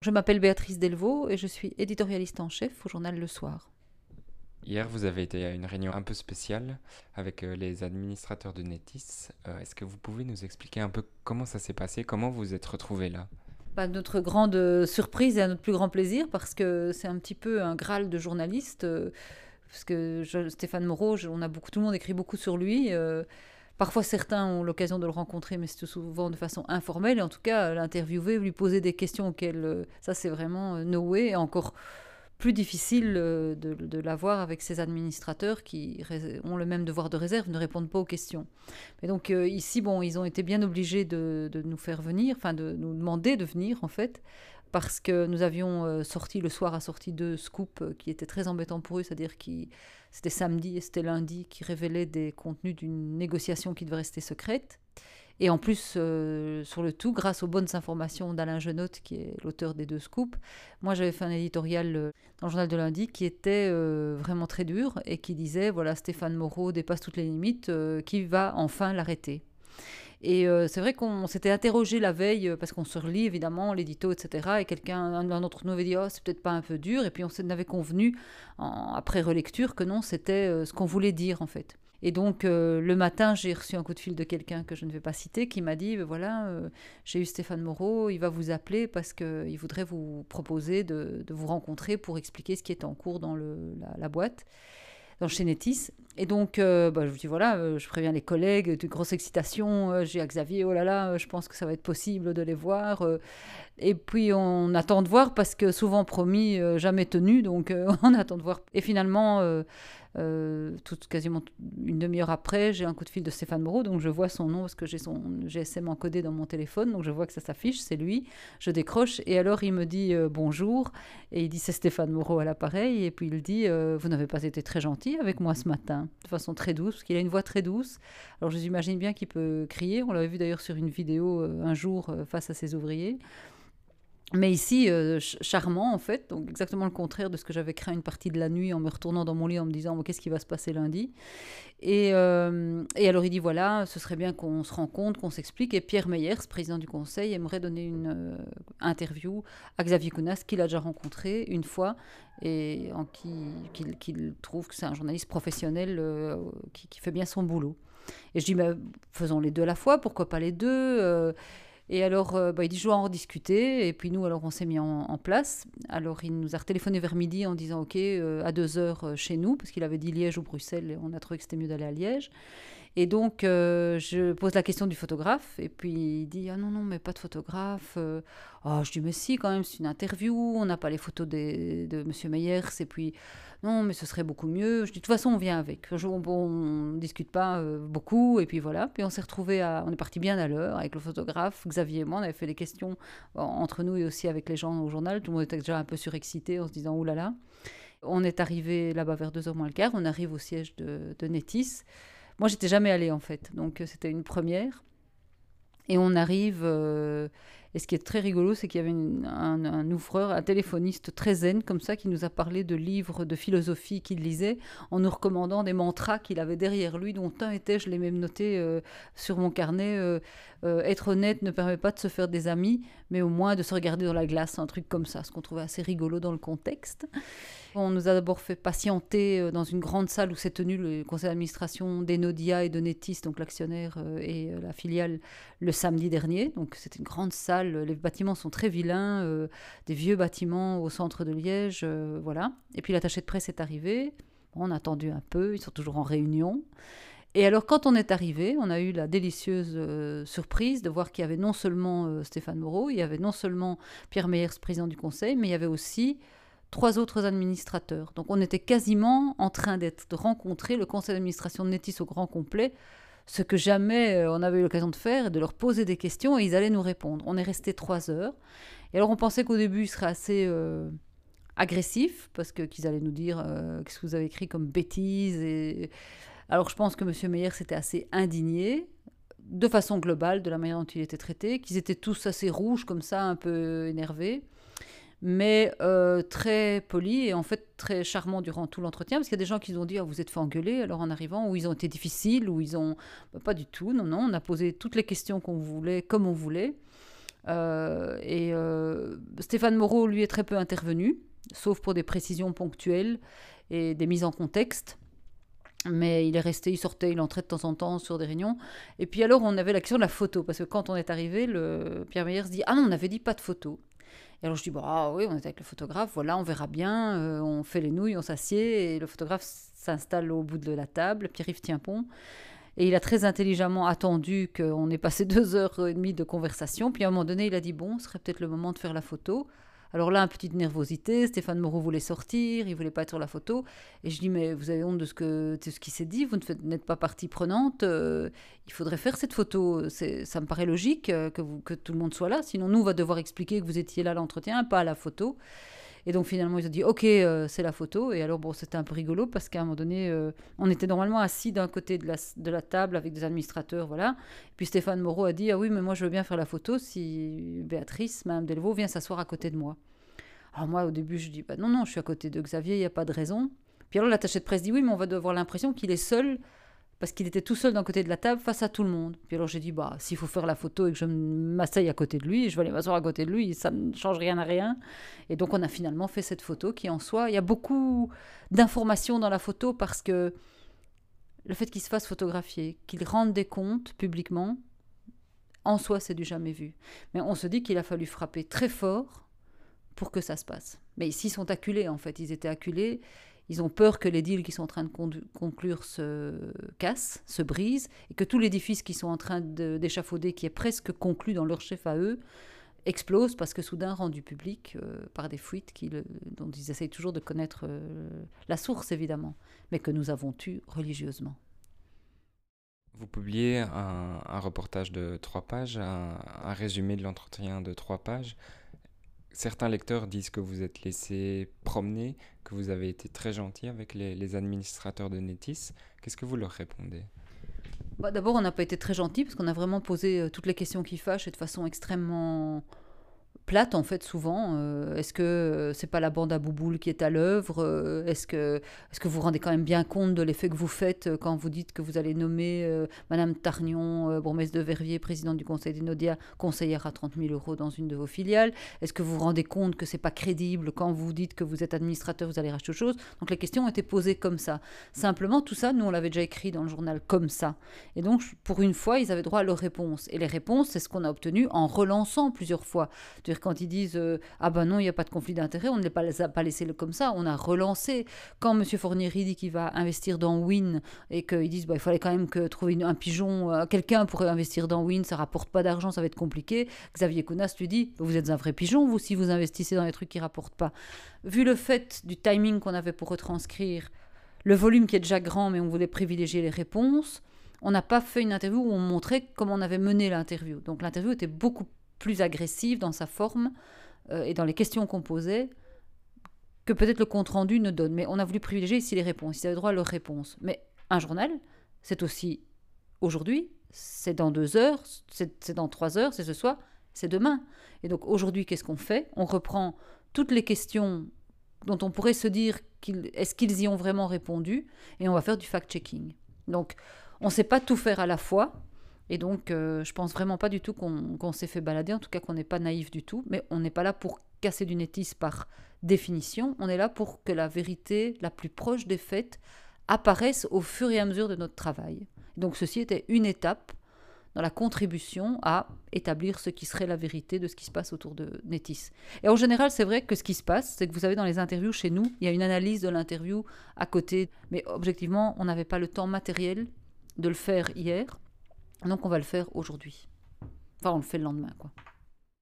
Je m'appelle Béatrice Delvaux et je suis éditorialiste en chef au journal Le Soir. Hier, vous avez été à une réunion un peu spéciale avec euh, les administrateurs de Netis. Euh, est-ce que vous pouvez nous expliquer un peu comment ça s'est passé, comment vous êtes retrouvés là? Bah, notre grande euh, surprise et à notre plus grand plaisir parce que c'est un petit peu un graal de journaliste. parce que Stéphane Moreau, on a beaucoup, tout le monde écrit beaucoup sur lui. Parfois, certains ont l'occasion de le rencontrer, mais c'est souvent de façon informelle. Et en tout cas, l'interviewer, lui poser des questions auxquelles. Euh, ça, c'est vraiment euh, no way. Et encore plus difficile euh, de, l'avoir avec ses administrateurs qui ont le même devoir de réserve, ne répondent pas aux questions. Mais donc ici, bon, ils ont été bien obligés de, de, nous faire venir, enfin de nous demander de venir en fait, parce que nous avions euh, sorti le soir a sorti deux scoops euh, qui étaient très embêtants pour eux, c'est-à-dire qui c'était samedi et c'était lundi qui révélaient des contenus d'une négociation qui devait rester secrète. Et en plus, euh, sur le tout, grâce aux bonnes informations d'Alain Genotte, qui est l'auteur des deux scoops, moi j'avais fait un éditorial dans le journal de lundi qui était vraiment très dur et qui disait voilà, Stéphane Moreau dépasse toutes les limites, qui va enfin l'arrêter et euh, c'est vrai qu'on s'était interrogé la veille, euh, parce qu'on se relit évidemment l'édito, etc. Et quelqu'un, un d'entre nous avait dit, oh, c'est peut-être pas un peu dur. Et puis on avait convenu, après relecture, que non, c'était euh, ce qu'on voulait dire en fait. Et donc le matin, j'ai reçu un coup de fil de quelqu'un que je ne vais pas citer qui m'a dit voilà, j'ai eu Stéphane Moreau, il va vous appeler parce qu'il voudrait vous proposer de, vous rencontrer pour expliquer ce qui est en cours dans la boîte dans chez Netis. Et donc, euh, bah, je me dis, voilà, euh, je préviens les collègues, de grosse excitation. Euh, j'ai à Xavier, oh là là, je pense que ça va être possible de les voir. Et puis, on attend de voir parce que souvent promis, jamais tenu. Donc, on attend de voir. Et finalement, euh, tout, quasiment une demi-heure après, j'ai un coup de fil de Stéphane Moreau, donc je vois son nom parce que j'ai son GSM encodé dans mon téléphone, donc je vois que ça s'affiche, c'est lui. Je décroche et alors il me dit euh, bonjour et il dit c'est Stéphane Moreau à l'appareil et puis il dit euh, vous n'avez pas été très gentil avec moi ce matin, de façon très douce, parce qu'il a une voix très douce. Alors je imagine bien qu'il peut crier, on l'avait vu d'ailleurs sur une vidéo un jour face à ses ouvriers. Mais ici, euh, charmant en fait, donc exactement le contraire de ce que j'avais craint une partie de la nuit en me retournant dans mon lit en me disant qu'est-ce qui va se passer lundi? Et, euh, et, alors il dit voilà, ce serait bien qu'on se rencontre, qu'on s'explique. Et Pierre Meyers, président du conseil, aimerait donner une euh, interview à Xavier Kounas, qu'il a déjà rencontré une fois et en qui qu'il trouve que c'est un journaliste professionnel qui, fait bien son boulot. Et je dis mais faisons les deux à la fois, pourquoi pas les deux et alors, euh, bah, il dit, je dois en discuter. Et puis nous, alors, on s'est mis en, place. Alors, il nous a téléphoné vers midi en disant, OK, euh, à deux heures euh, chez nous, parce qu'il avait dit Liège ou Bruxelles, et on a trouvé que c'était mieux d'aller à Liège. Et donc, je pose la question du photographe, et puis il dit Ah non, non, mais pas de photographe. oh, je dis Mais si, quand même, c'est une interview, on n'a pas les photos de M. Meyers, et puis non, mais ce serait beaucoup mieux. Je dis, de toute façon, on vient avec. on ne discute pas euh, beaucoup, et puis voilà. Puis on s'est retrouvé à, on est parti bien à l'heure avec le photographe, Xavier et moi. On avait fait des questions entre nous et aussi avec les gens au journal. Tout le monde était déjà un peu surexcité en se disant, oulala. Là là. On est arrivé là-bas vers 2h moins le quart. On arrive au siège de, de Nétis. Moi, j'étais jamais allée en fait, donc euh, c'était une première. Et on arrive. Euh, et ce qui est très rigolo, c'est qu'il y avait un, ouvreur, un téléphoniste très zen, comme ça, qui nous a parlé de livres de philosophie qu'il lisait, en nous recommandant des mantras qu'il avait derrière lui, dont un était, je l'ai même noté euh, sur mon carnet, euh, euh, être honnête ne permet pas de se faire des amis, mais au moins de se regarder dans la glace, un truc comme ça, ce qu'on trouvait assez rigolo dans le contexte. On nous a d'abord fait patienter dans une grande salle où s'est tenu le conseil d'administration d'Enodia et de Netis, donc l'actionnaire et la filiale, le samedi dernier. Donc c'était une grande salle les bâtiments sont très vilains, euh, des vieux bâtiments au centre de Liège, euh, voilà. Et puis l'attaché de presse est arrivé. on a attendu un peu, ils sont toujours en réunion. Et alors, quand on est arrivé, on a eu la délicieuse euh, surprise de voir qu'il y avait non seulement Stéphane Moreau, il y avait non seulement Pierre Meyers, président du conseil, mais il y avait aussi trois autres administrateurs. Donc, on était quasiment en train d'être de rencontrer le conseil d'administration de Netis au grand complet ce que jamais euh, on avait eu l'occasion de faire, de leur poser des questions et ils allaient nous répondre. On est resté trois heures. Et alors on pensait qu'au début, ils seraient assez euh, agressifs parce que qu'ils allaient nous dire euh, qu'est-ce que vous avez écrit comme bêtises. Et... Alors je pense que M. Meyer s'était assez indigné de façon globale de la manière dont il était traité, qu'ils étaient tous assez rouges comme ça, un peu énervés mais euh, très poli et en fait très charmant durant tout l'entretien, parce qu'il y a des gens qui ont dit ah, vous êtes fait engueuler alors en arrivant, ou ils ont été difficiles, ou ils ont... Bah, pas du tout, non, non, on a posé toutes les questions qu'on voulait, comme on voulait. et Stéphane Moreau, lui, est très peu intervenu, sauf pour des précisions ponctuelles et des mises en contexte. Mais il est resté, il sortait, il entrait de temps en temps sur des réunions. Et puis alors, on avait la question de la photo, parce que quand on est arrivé, le Pierre Meyer se dit Ah non, on avait dit pas de photo. Et alors je dis, bah oui, on est avec le photographe, voilà, on verra bien, euh, on fait les nouilles, on s'assied, et le photographe s'installe au bout de la table, Pierre-Yves Tienpont, et il a très intelligemment attendu qu'on ait passé deux heures et demie de conversation, puis à un moment donné, il a dit, bon, ce serait peut-être le moment de faire la photo. Alors là, petite nervosité, Stéphane Moreau voulait sortir, il voulait pas être sur la photo. Et je dis, mais vous avez honte de ce, que, ce qui s'est dit, vous n'êtes pas partie prenante, euh, il faudrait faire cette photo. Ça me paraît logique euh, que, que tout le monde soit là, sinon nous, on va devoir expliquer que vous étiez là à l'entretien, pas à la photo. Et donc finalement, ils ont dit OK, euh, c'est la photo. Et alors bon, c'était un peu rigolo parce qu'à un moment donné, euh, on était normalement assis d'un côté de la, table avec des administrateurs, voilà. puis Stéphane Moreau a dit ah oui, mais moi je veux bien faire la photo si Béatrice, Madame Delvaux, vient s'asseoir à côté de moi. Alors moi, au début, je dis bah non non, je suis à côté de Xavier, il n'y a pas de raison. Puis alors l'attaché de presse dit oui, mais on va avoir l'impression qu'il est seul parce qu'il était tout seul d'un côté de la table face à tout le monde. Puis alors j'ai dit, bah, s'il faut faire la photo et que je m'asseye à côté de lui, je vais aller m'asseoir à côté de lui, ça ne change rien à rien. Et donc on a finalement fait cette photo qui en soi, il y a beaucoup d'informations dans la photo parce que le fait qu'il se fasse photographier, qu'il rende des comptes publiquement, en soi c'est du jamais vu. Mais on se dit qu'il a fallu frapper très fort pour que ça se passe. Mais ici, ils sont acculés en fait, ils étaient acculés ils ont peur que les deals qui sont en train de conclure se cassent, se brisent, et que tout l'édifice qu'ils sont en train d'échafauder, qui est presque conclu dans leur chef à eux, explose parce que soudain rendu public euh, par des fuites qui dont ils essayent toujours de connaître euh, la source évidemment, mais que nous avons tues religieusement. Vous publiez un, reportage de trois pages, un résumé de l'entretien de trois pages certains lecteurs disent que vous êtes laissé promener, que vous avez été très gentil avec les, administrateurs de Netis. Qu'est-ce que vous leur répondez? Bah, D'abord, on n'a pas été très gentil parce qu'on a vraiment posé euh, toutes les questions qui fâchent et de façon extrêmement plate en fait souvent. Euh, est-ce que euh, c'est pas la bande à Bouboule qui est à l'œuvre euh, Est-ce que est-ce que vous rendez quand même bien compte de l'effet que vous faites quand vous dites que vous allez nommer Madame Tarnion, bourgmestre de Verviers, présidente du Conseil des Nodia, conseillère à 30 000 euros dans une de vos filiales? Est-ce que vous vous rendez compte que c'est pas crédible quand vous dites que vous êtes administrateur, vous allez racheter autre chose? Donc les questions ont été posées comme ça. Simplement tout ça, nous on l'avait déjà écrit dans le journal comme ça. Et donc pour une fois, ils avaient droit à leurs réponses. Et les réponses, c'est ce qu'on a obtenu en relançant plusieurs fois quand ils disent euh, Ah ben non, il n'y a pas de conflit d'intérêt, on ne les a pas laissé comme ça, on a relancé. Quand M. Fournieri dit qu'il va investir dans Win et qu'ils disent bah, Il fallait quand même trouver un pigeon, euh, quelqu'un pourrait investir dans Win, ça rapporte pas d'argent, ça va être compliqué. Xavier Kounas lui dit Vous êtes un vrai pigeon, vous, si vous investissez dans des trucs qui rapportent pas. Vu le fait du timing qu'on avait pour retranscrire, le volume qui est déjà grand, mais on voulait privilégier les réponses on n'a pas fait une interview où on montrait comment on avait mené l'interview. Donc l'interview était beaucoup plus agressive dans sa forme euh, et dans les questions qu'on posait que peut-être le compte-rendu ne donne. Mais on a voulu privilégier ici les réponses. Ils avaient droit à leurs réponses. Mais un journal, c'est aussi aujourd'hui, c'est dans deux heures, c'est dans trois heures, c'est ce soir, c'est demain. Et donc aujourd'hui, qu'est-ce qu'on fait? On reprend toutes les questions dont on pourrait se dire est-ce qu'ils y ont vraiment répondu et on va faire du fact-checking. Donc on ne sait pas tout faire à la fois, et donc, euh, je pense vraiment pas du tout qu'on s'est fait balader, en tout cas qu'on n'est pas naïf du tout, mais on n'est pas là pour casser du nétis par définition, on est là pour que la vérité la plus proche des faits apparaisse au fur et à mesure de notre travail. Donc ceci était une étape dans la contribution à établir ce qui serait la vérité de ce qui se passe autour de Netis. Et en général, c'est vrai que ce qui se passe, c'est que vous savez, dans les interviews chez nous, il y a une analyse de l'interview à côté, mais objectivement, on n'avait pas le temps matériel de le faire hier. Donc on va le faire aujourd'hui. Enfin, on le fait le lendemain, quoi.